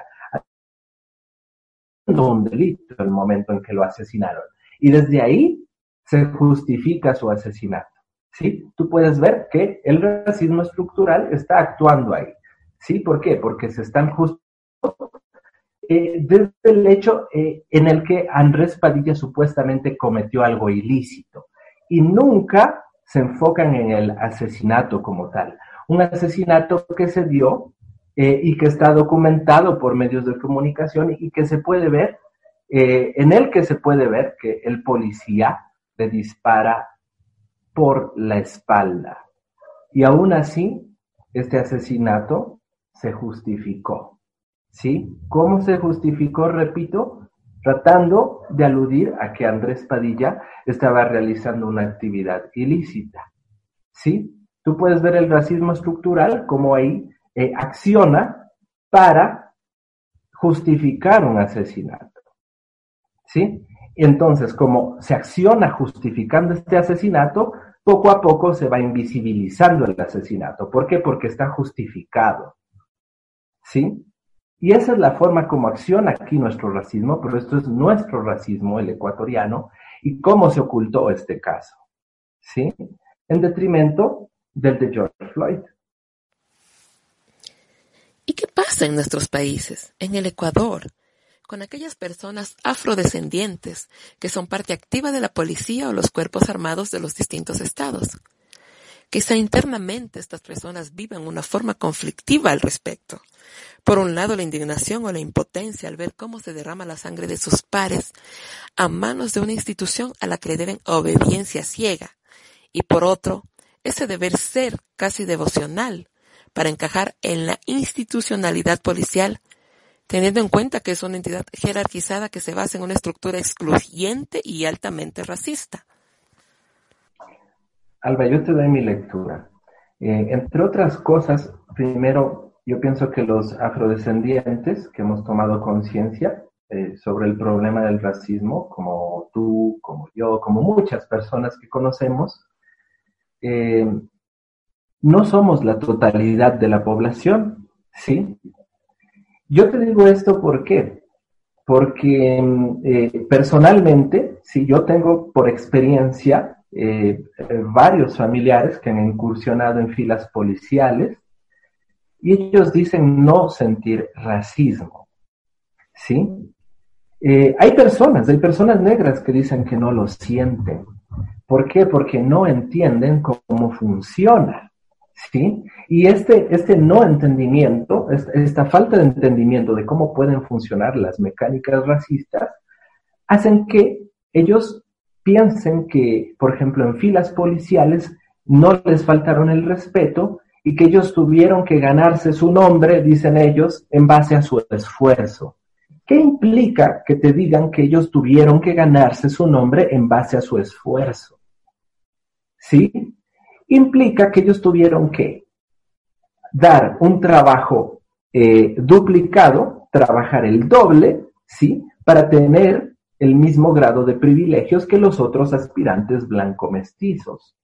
I: Un delito el momento en que lo asesinaron. Y desde ahí se justifica su asesinato. ¿Sí? Tú puedes ver que el racismo estructural está actuando ahí. ¿Sí? ¿Por qué? Porque se están justificando eh, desde el hecho eh, en el que Andrés Padilla supuestamente cometió algo ilícito. y nunca se enfocan en el asesinato como tal. Un asesinato que se dio eh, y que está documentado por medios de comunicación y que se puede ver, en el que se puede ver que el policía le dispara por la espalda. Y aún así, este asesinato se justificó. ¿Sí? ¿Cómo se justificó? Repito, tratando de aludir a que Andrés Padilla estaba realizando una actividad ilícita. ¿Sí? Tú puedes ver el racismo estructural como ahí eh, acciona para justificar un asesinato. ¿Sí? Entonces, como se acciona justificando este asesinato, poco a poco se va invisibilizando el asesinato. ¿Por qué? Porque está justificado. ¿Sí? Y esa es la forma como acciona aquí nuestro racismo, pero esto es nuestro racismo, el ecuatoriano, y cómo se ocultó este caso. ¿Sí? En detrimento del de George Floyd.
C: ¿Y qué pasa en nuestros países, en el Ecuador, con aquellas personas afrodescendientes que son parte activa de la policía o los cuerpos armados de los distintos estados? Quizá internamente estas personas viven una forma conflictiva al respecto. Por un lado, la indignación o la impotencia al ver cómo se derrama la sangre de sus pares a manos de una institución a la que le deben obediencia ciega. Y por otro, ese deber ser casi devocional para encajar en la institucionalidad policial, teniendo en cuenta que es una entidad jerarquizada que se basa en una estructura excluyente y altamente racista.
I: Alba, yo te doy mi lectura. Eh, entre otras cosas, primero, yo pienso que los afrodescendientes que hemos tomado conciencia eh, sobre el problema del racismo, como tú, como yo, como muchas personas que conocemos, eh, no somos la totalidad de la población, ¿sí? Yo te digo esto ¿por qué? Porque eh, personalmente, si yo tengo por experiencia eh, varios familiares que han incursionado en filas policiales y ellos dicen no sentir racismo, ¿sí? Eh, hay personas, hay personas negras que dicen que no lo sienten. ¿Por qué? Porque no entienden cómo funciona. ¿sí? Y este, este no entendimiento, esta falta de entendimiento de cómo pueden funcionar las mecánicas racistas, hacen que ellos piensen que, por ejemplo, en filas policiales no les faltaron el respeto y que ellos tuvieron que ganarse su nombre, dicen ellos, en base a su esfuerzo. ¿Qué implica que te digan que ellos tuvieron que ganarse su nombre en base a su esfuerzo? ¿Sí? implica que ellos tuvieron que dar un trabajo eh, duplicado, trabajar el doble, ¿sí? Para tener el mismo grado de privilegios que los otros aspirantes blanco mestizos,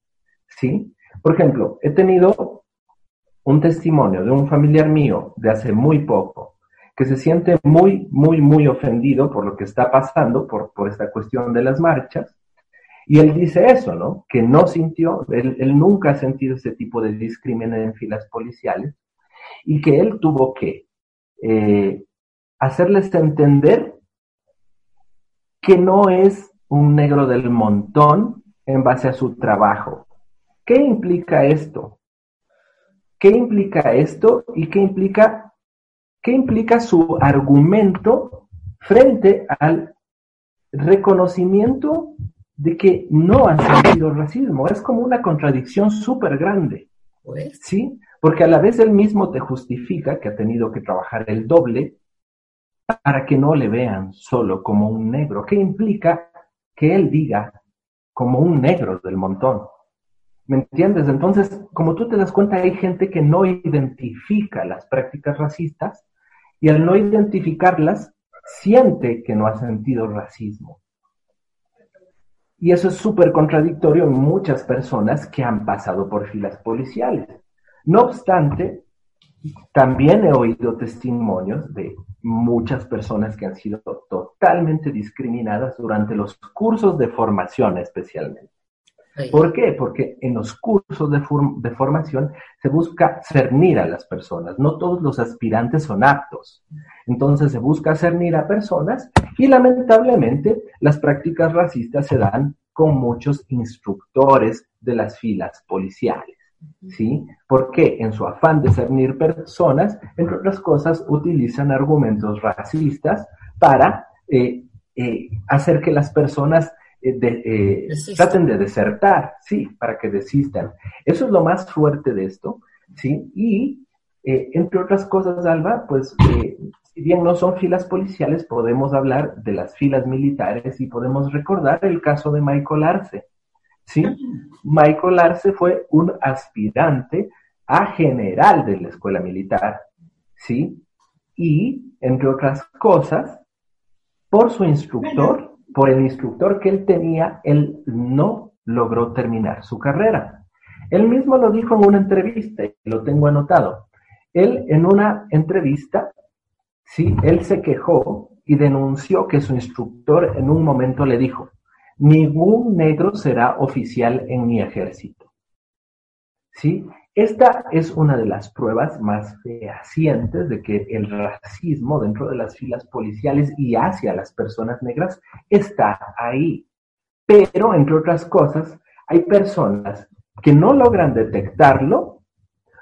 I: ¿sí? Por ejemplo, he tenido un testimonio de un familiar mío de hace muy poco que se siente muy, muy, muy ofendido por lo que está pasando, por, por esta cuestión de las marchas, y él dice eso, ¿no? Que no sintió, él, nunca ha sentido ese tipo de discriminación en filas policiales y que él tuvo que eh, hacerles entender que no es un negro del montón en base a su trabajo. ¿Qué implica esto? ¿Qué implica esto y qué implica, qué implica su argumento frente al reconocimiento de que no han sentido racismo. Es como una contradicción súper grande.
C: Pues.
I: ¿Sí? Porque a la vez él mismo te justifica que ha tenido que trabajar el doble para que no le vean solo como un negro. ¿Qué implica que él diga como un negro del montón? ¿Me entiendes? Entonces, como tú te das cuenta, hay gente que no identifica las prácticas racistas y al no identificarlas, siente que no ha sentido racismo. Y eso es súper contradictorio en muchas personas que han pasado por filas policiales. No obstante, también he oído testimonios de muchas personas que han sido totalmente discriminadas durante los cursos de formación especialmente. ¿Por qué? Porque en los cursos de, de, formación se busca cernir a las personas. No todos los aspirantes son aptos. Entonces se busca cernir a personas Y lamentablemente las prácticas racistas se dan con muchos instructores de las filas policiales. ¿Sí? Porque en su afán de cernir personas, entre otras cosas, utilizan argumentos racistas para eh, eh, hacer que las personas eh, de, traten de desertar, sí, para que desistan. Eso es lo más fuerte de esto, ¿sí? Y entre otras cosas, Alba, pues si bien no son filas policiales, podemos hablar de las filas militares y podemos recordar el caso de Michael Arce. ¿Sí? Michael Arce fue un aspirante a general de la escuela militar, ¿sí? Y, entre otras cosas, por su instructor, por el instructor que él tenía, él no logró terminar su carrera. Él mismo lo dijo en una entrevista, y lo tengo anotado. Él en una entrevista Sí, él se quejó y denunció que su instructor en un momento le dijo, ningún negro será oficial en mi ejército. ¿Sí? Esta es una de las pruebas más fehacientes de que el racismo dentro de las filas policiales y hacia las personas negras está ahí. Pero, entre otras cosas, hay personas que no logran detectarlo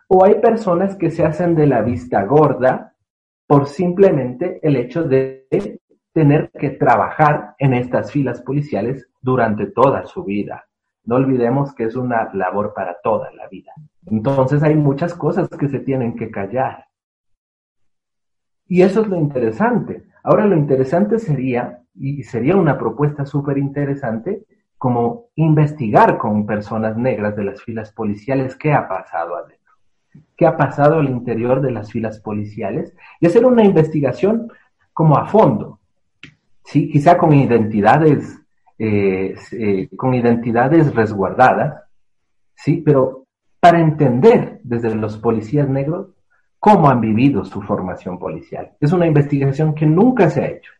I: o hay personas que se hacen de la vista gorda por simplemente el hecho de tener que trabajar en estas filas policiales durante toda su vida. No olvidemos que es una labor para toda la vida. Entonces hay muchas cosas que se tienen que callar. Y eso es lo interesante. Ahora lo interesante sería, y sería una propuesta súper interesante, como investigar con personas negras de las filas policiales qué ha pasado adentro qué ha pasado al interior de las filas policiales y hacer una investigación como a fondo, ¿sí? quizá con identidades, eh, eh, con identidades resguardadas, ¿sí? pero para entender desde los policías negros cómo han vivido su formación policial. Es una investigación que nunca se ha hecho,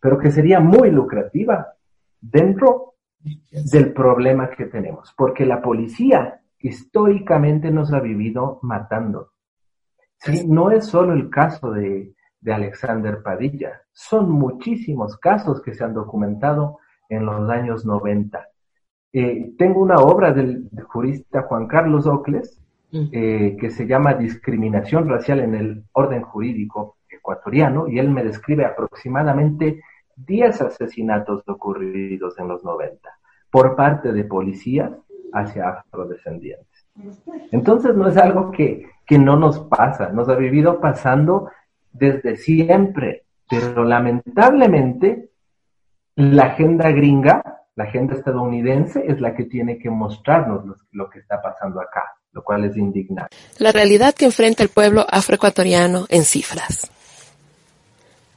I: pero que sería muy lucrativa dentro del problema que tenemos, porque la policía históricamente nos ha vivido matando. ¿Sí? No es solo el caso de, Alexander Padilla, son muchísimos casos que se han documentado en los años 90. Eh, tengo una obra del, jurista Juan Carlos Ocles mm. eh, que se llama Discriminación racial en el orden jurídico ecuatoriano y él me describe aproximadamente 10 asesinatos ocurridos en los 90 por parte de policías hacia afrodescendientes. Entonces no es algo que, que no nos pasa, nos ha vivido pasando desde siempre, pero lamentablemente la agenda gringa, la agenda estadounidense es la que tiene que mostrarnos lo, que está pasando acá, lo cual es indignante.
C: La realidad que enfrenta el pueblo afroecuatoriano en cifras.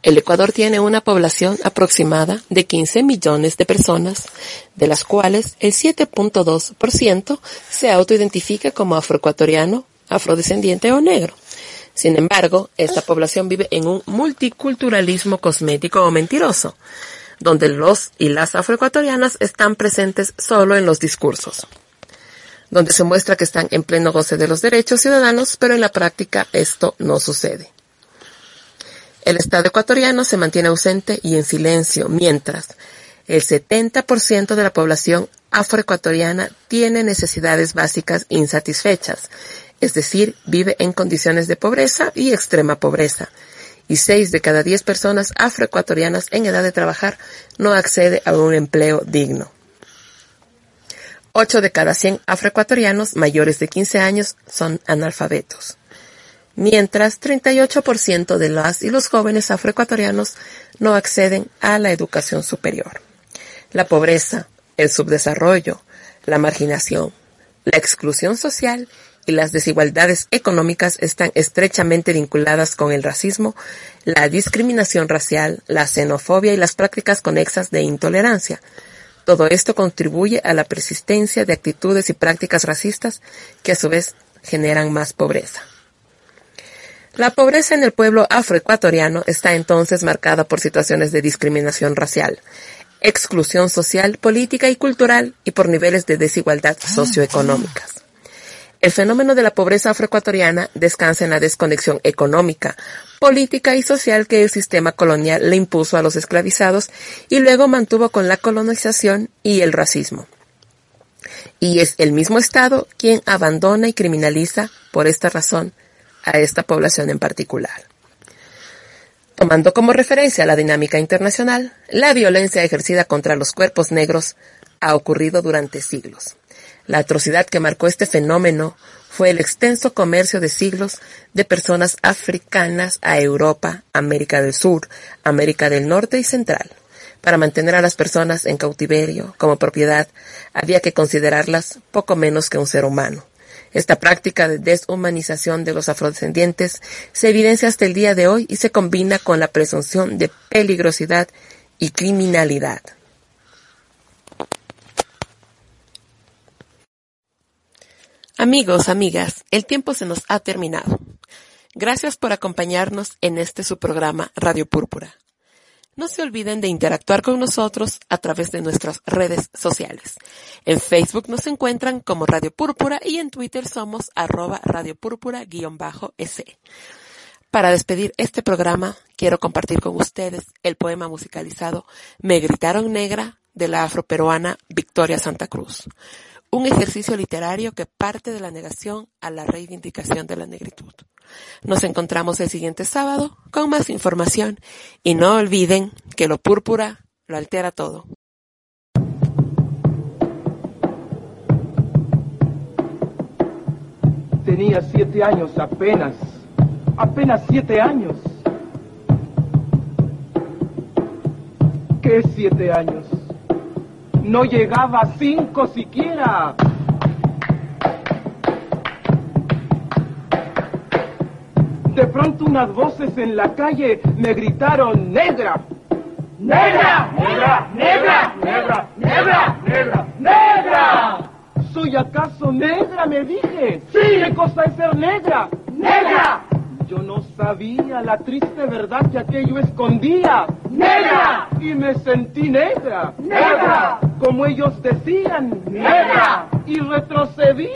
C: El Ecuador tiene una población aproximada de 15 millones de personas, de las cuales el 7.2% se autoidentifica como afroecuatoriano, afrodescendiente o negro. Sin embargo, esta población vive en un multiculturalismo cosmético o mentiroso, donde los y las afroecuatorianas están presentes solo en los discursos, donde se muestra que están en pleno goce de los derechos ciudadanos, pero en la práctica esto no sucede. El Estado ecuatoriano se mantiene ausente y en silencio, mientras el 70% de la población afroecuatoriana tiene necesidades básicas insatisfechas, es decir, vive en condiciones de pobreza y extrema pobreza. Y 6 de cada 10 personas afroecuatorianas en edad de trabajar no accede a un empleo digno. 8 de cada 100 afroecuatorianos mayores de 15 años son analfabetos mientras 38% de las y los jóvenes afroecuatorianos no acceden a la educación superior. La pobreza, el subdesarrollo, la marginación, la exclusión social y las desigualdades económicas están estrechamente vinculadas con el racismo, la discriminación racial, la xenofobia y las prácticas conexas de intolerancia. Todo esto contribuye a la persistencia de actitudes y prácticas racistas que a su vez generan más pobreza. La pobreza en el pueblo afroecuatoriano está entonces marcada por situaciones de discriminación racial, exclusión social, política y cultural y por niveles de desigualdad socioeconómicas. El fenómeno de la pobreza afroecuatoriana descansa en la desconexión económica, política y social que el sistema colonial le impuso a los esclavizados y luego mantuvo con la colonización y el racismo. Y es el mismo Estado quien abandona y criminaliza por esta razón a esta población en particular. Tomando como referencia la dinámica internacional, la violencia ejercida contra los cuerpos negros ha ocurrido durante siglos. La atrocidad que marcó este fenómeno fue el extenso comercio de siglos de personas africanas a Europa, América del Sur, América del Norte y Central. Para mantener a las personas en cautiverio como propiedad, había que considerarlas poco menos que un ser humano. Esta práctica de deshumanización de los afrodescendientes se evidencia hasta el día de hoy y se combina con la presunción de peligrosidad y criminalidad. Amigos, amigas, el tiempo se nos ha terminado. Gracias por acompañarnos en este su programa Radio Púrpura. No se olviden de interactuar con nosotros a través de nuestras redes sociales. En Facebook nos encuentran como Radio Púrpura y en Twitter somos arroba Radio Púrpura-S. Para despedir este programa, quiero compartir con ustedes el poema musicalizado Me gritaron negra de la afroperuana Victoria Santa Cruz. Un ejercicio literario que parte de la negación a la reivindicación de la negritud. Nos encontramos el siguiente sábado con más información y no olviden que lo púrpura lo altera todo.
J: Tenía siete años apenas, apenas siete años. ¿Qué siete años? No llegaba a cinco siquiera. De pronto unas voces en la calle me gritaron, negra. ¡Negra! ¡Negra! ¡Negra! ¡Negra! ¡Negra! ¡Negra! ¡Negra! ¿Soy acaso negra? Me dije. Sí. ¿Qué cosa es ser negra? ¡Negra! Yo no sabía la triste verdad que aquello escondía. ¡Negra! Y me sentí negra. ¡Negra! Como ellos decían. ¡Negra! Y retrocedí.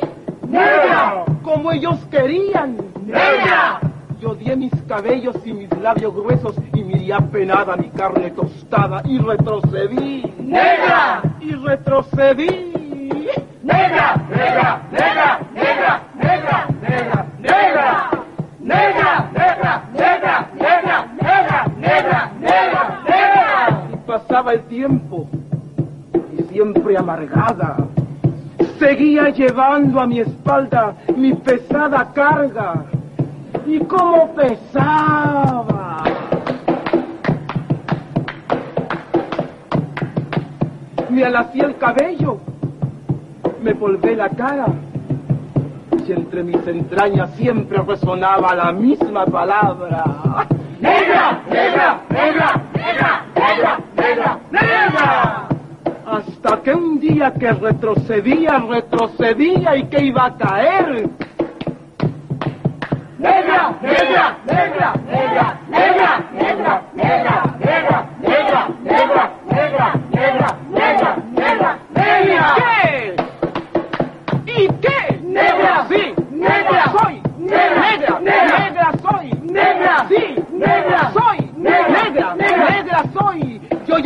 J: ¡Negra! Como ellos querían. ¡Negra! Yo di mis cabellos y mis labios gruesos y miré apenada mi carne tostada y retrocedí. ¡Negra! Y retrocedí. ¡Negra! ¡Negra! ¡Negra! ¡Negra! ¡Negra! ¡Negra! ¡Negra! ¡Negra! ¡Negra! ¡Negra! ¡Negra! ¡Negra! ¡Negra! ¡Negra! ¡Negra! Y pasaba el tiempo y siempre amargada. Seguía llevando a mi espalda mi pesada carga. ¿Y cómo pesaba? Me alací el cabello, me volvé la cara noche entre mis entrañas siempre resonaba la misma palabra. ¡Negra, negra, negra, negra, negra, negra, negra! Hasta que un día que retrocedía, retrocedía y que iba a caer. ¡Negra, negra, negra, negra, negra, negra, negra! negra.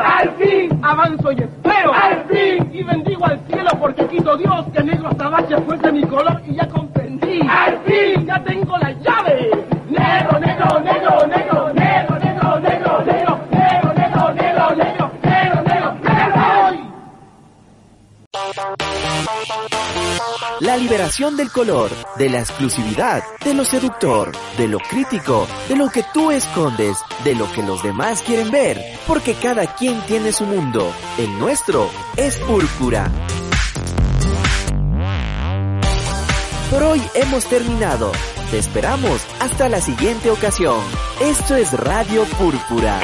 J: Al fin, avanzo y espero. Al fin, y bendigo al cielo porque quito Dios que negro azabache fuese mi color y ya comprendí. Al fin, ya tengo la
A: La liberación del color, de la exclusividad, de lo seductor, de lo crítico, de lo que tú escondes, de lo que los demás quieren ver, porque cada quien tiene su mundo. El nuestro es púrpura. Por hoy hemos terminado. Te esperamos hasta la siguiente ocasión. Esto es Radio Púrpura.